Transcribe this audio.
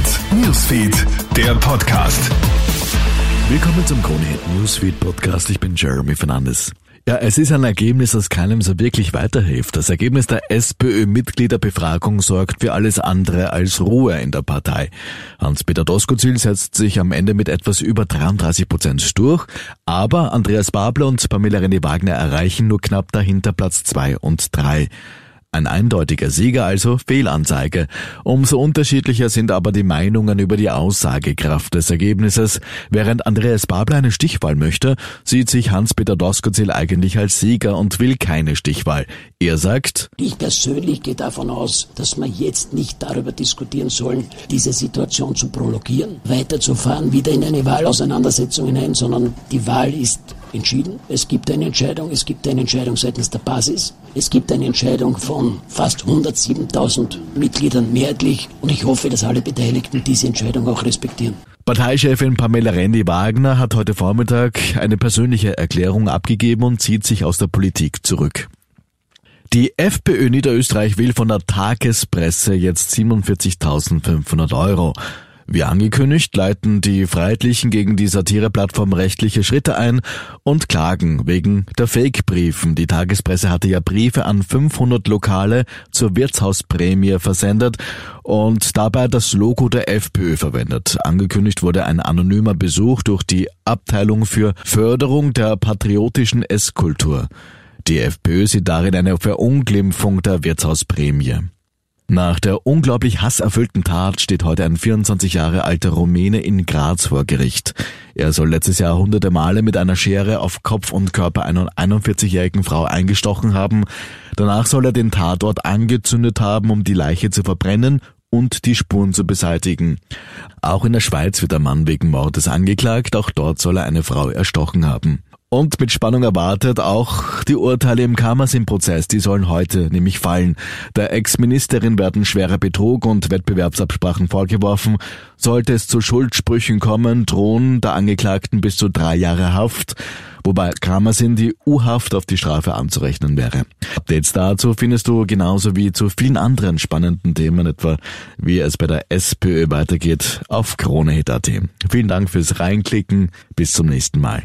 Hit Newsfeed, der Podcast. Willkommen zum Krone Hit Newsfeed Podcast. Ich bin Jeremy Fernandes. Ja, es ist ein Ergebnis, das keinem so wirklich weiterhilft. Das Ergebnis der SPÖ-Mitgliederbefragung sorgt für alles andere als Ruhe in der Partei. Hans-Peter Doskozil setzt sich am Ende mit etwas über 33 Prozent durch, aber Andreas Babler und Pamela René Wagner erreichen nur knapp dahinter Platz zwei und drei. Ein eindeutiger Sieger also Fehlanzeige. Umso unterschiedlicher sind aber die Meinungen über die Aussagekraft des Ergebnisses. Während Andreas Babler eine Stichwahl möchte, sieht sich Hans-Peter Doskozil eigentlich als Sieger und will keine Stichwahl. Er sagt, Ich persönlich gehe davon aus, dass wir jetzt nicht darüber diskutieren sollen, diese Situation zu prologieren, weiterzufahren, wieder in eine Wahlauseinandersetzung hinein, sondern die Wahl ist entschieden. Es gibt eine Entscheidung, es gibt eine Entscheidung seitens der Basis, es gibt eine Entscheidung von fast 107.000 Mitgliedern mehrheitlich und ich hoffe, dass alle Beteiligten diese Entscheidung auch respektieren. Parteichefin Pamela Rendi Wagner hat heute Vormittag eine persönliche Erklärung abgegeben und zieht sich aus der Politik zurück. Die FPÖ Niederösterreich will von der Tagespresse jetzt 47.500 Euro. Wie angekündigt, leiten die Freiheitlichen gegen die Satireplattform rechtliche Schritte ein und klagen wegen der Fake-Briefen. Die Tagespresse hatte ja Briefe an 500 Lokale zur Wirtshausprämie versendet und dabei das Logo der FPÖ verwendet. Angekündigt wurde ein anonymer Besuch durch die Abteilung für Förderung der patriotischen Esskultur. Die FPÖ sieht darin eine Verunglimpfung der Wirtshausprämie. Nach der unglaublich hasserfüllten Tat steht heute ein 24 Jahre alter Rumäne in Graz vor Gericht. Er soll letztes Jahr hunderte Male mit einer Schere auf Kopf und Körper einer 41-jährigen Frau eingestochen haben. Danach soll er den Tatort angezündet haben, um die Leiche zu verbrennen und die Spuren zu beseitigen. Auch in der Schweiz wird der Mann wegen Mordes angeklagt, auch dort soll er eine Frau erstochen haben. Und mit Spannung erwartet auch die Urteile im Kammersim-Prozess, die sollen heute nämlich fallen. Der Ex-Ministerin werden schwerer Betrug und Wettbewerbsabsprachen vorgeworfen. Sollte es zu Schuldsprüchen kommen, drohen der Angeklagten bis zu drei Jahre Haft, wobei Kammersin die U-Haft auf die Strafe anzurechnen wäre. Updates dazu findest du genauso wie zu vielen anderen spannenden Themen, etwa wie es bei der SPÖ weitergeht, auf KroneHit.at. Vielen Dank fürs Reinklicken, bis zum nächsten Mal.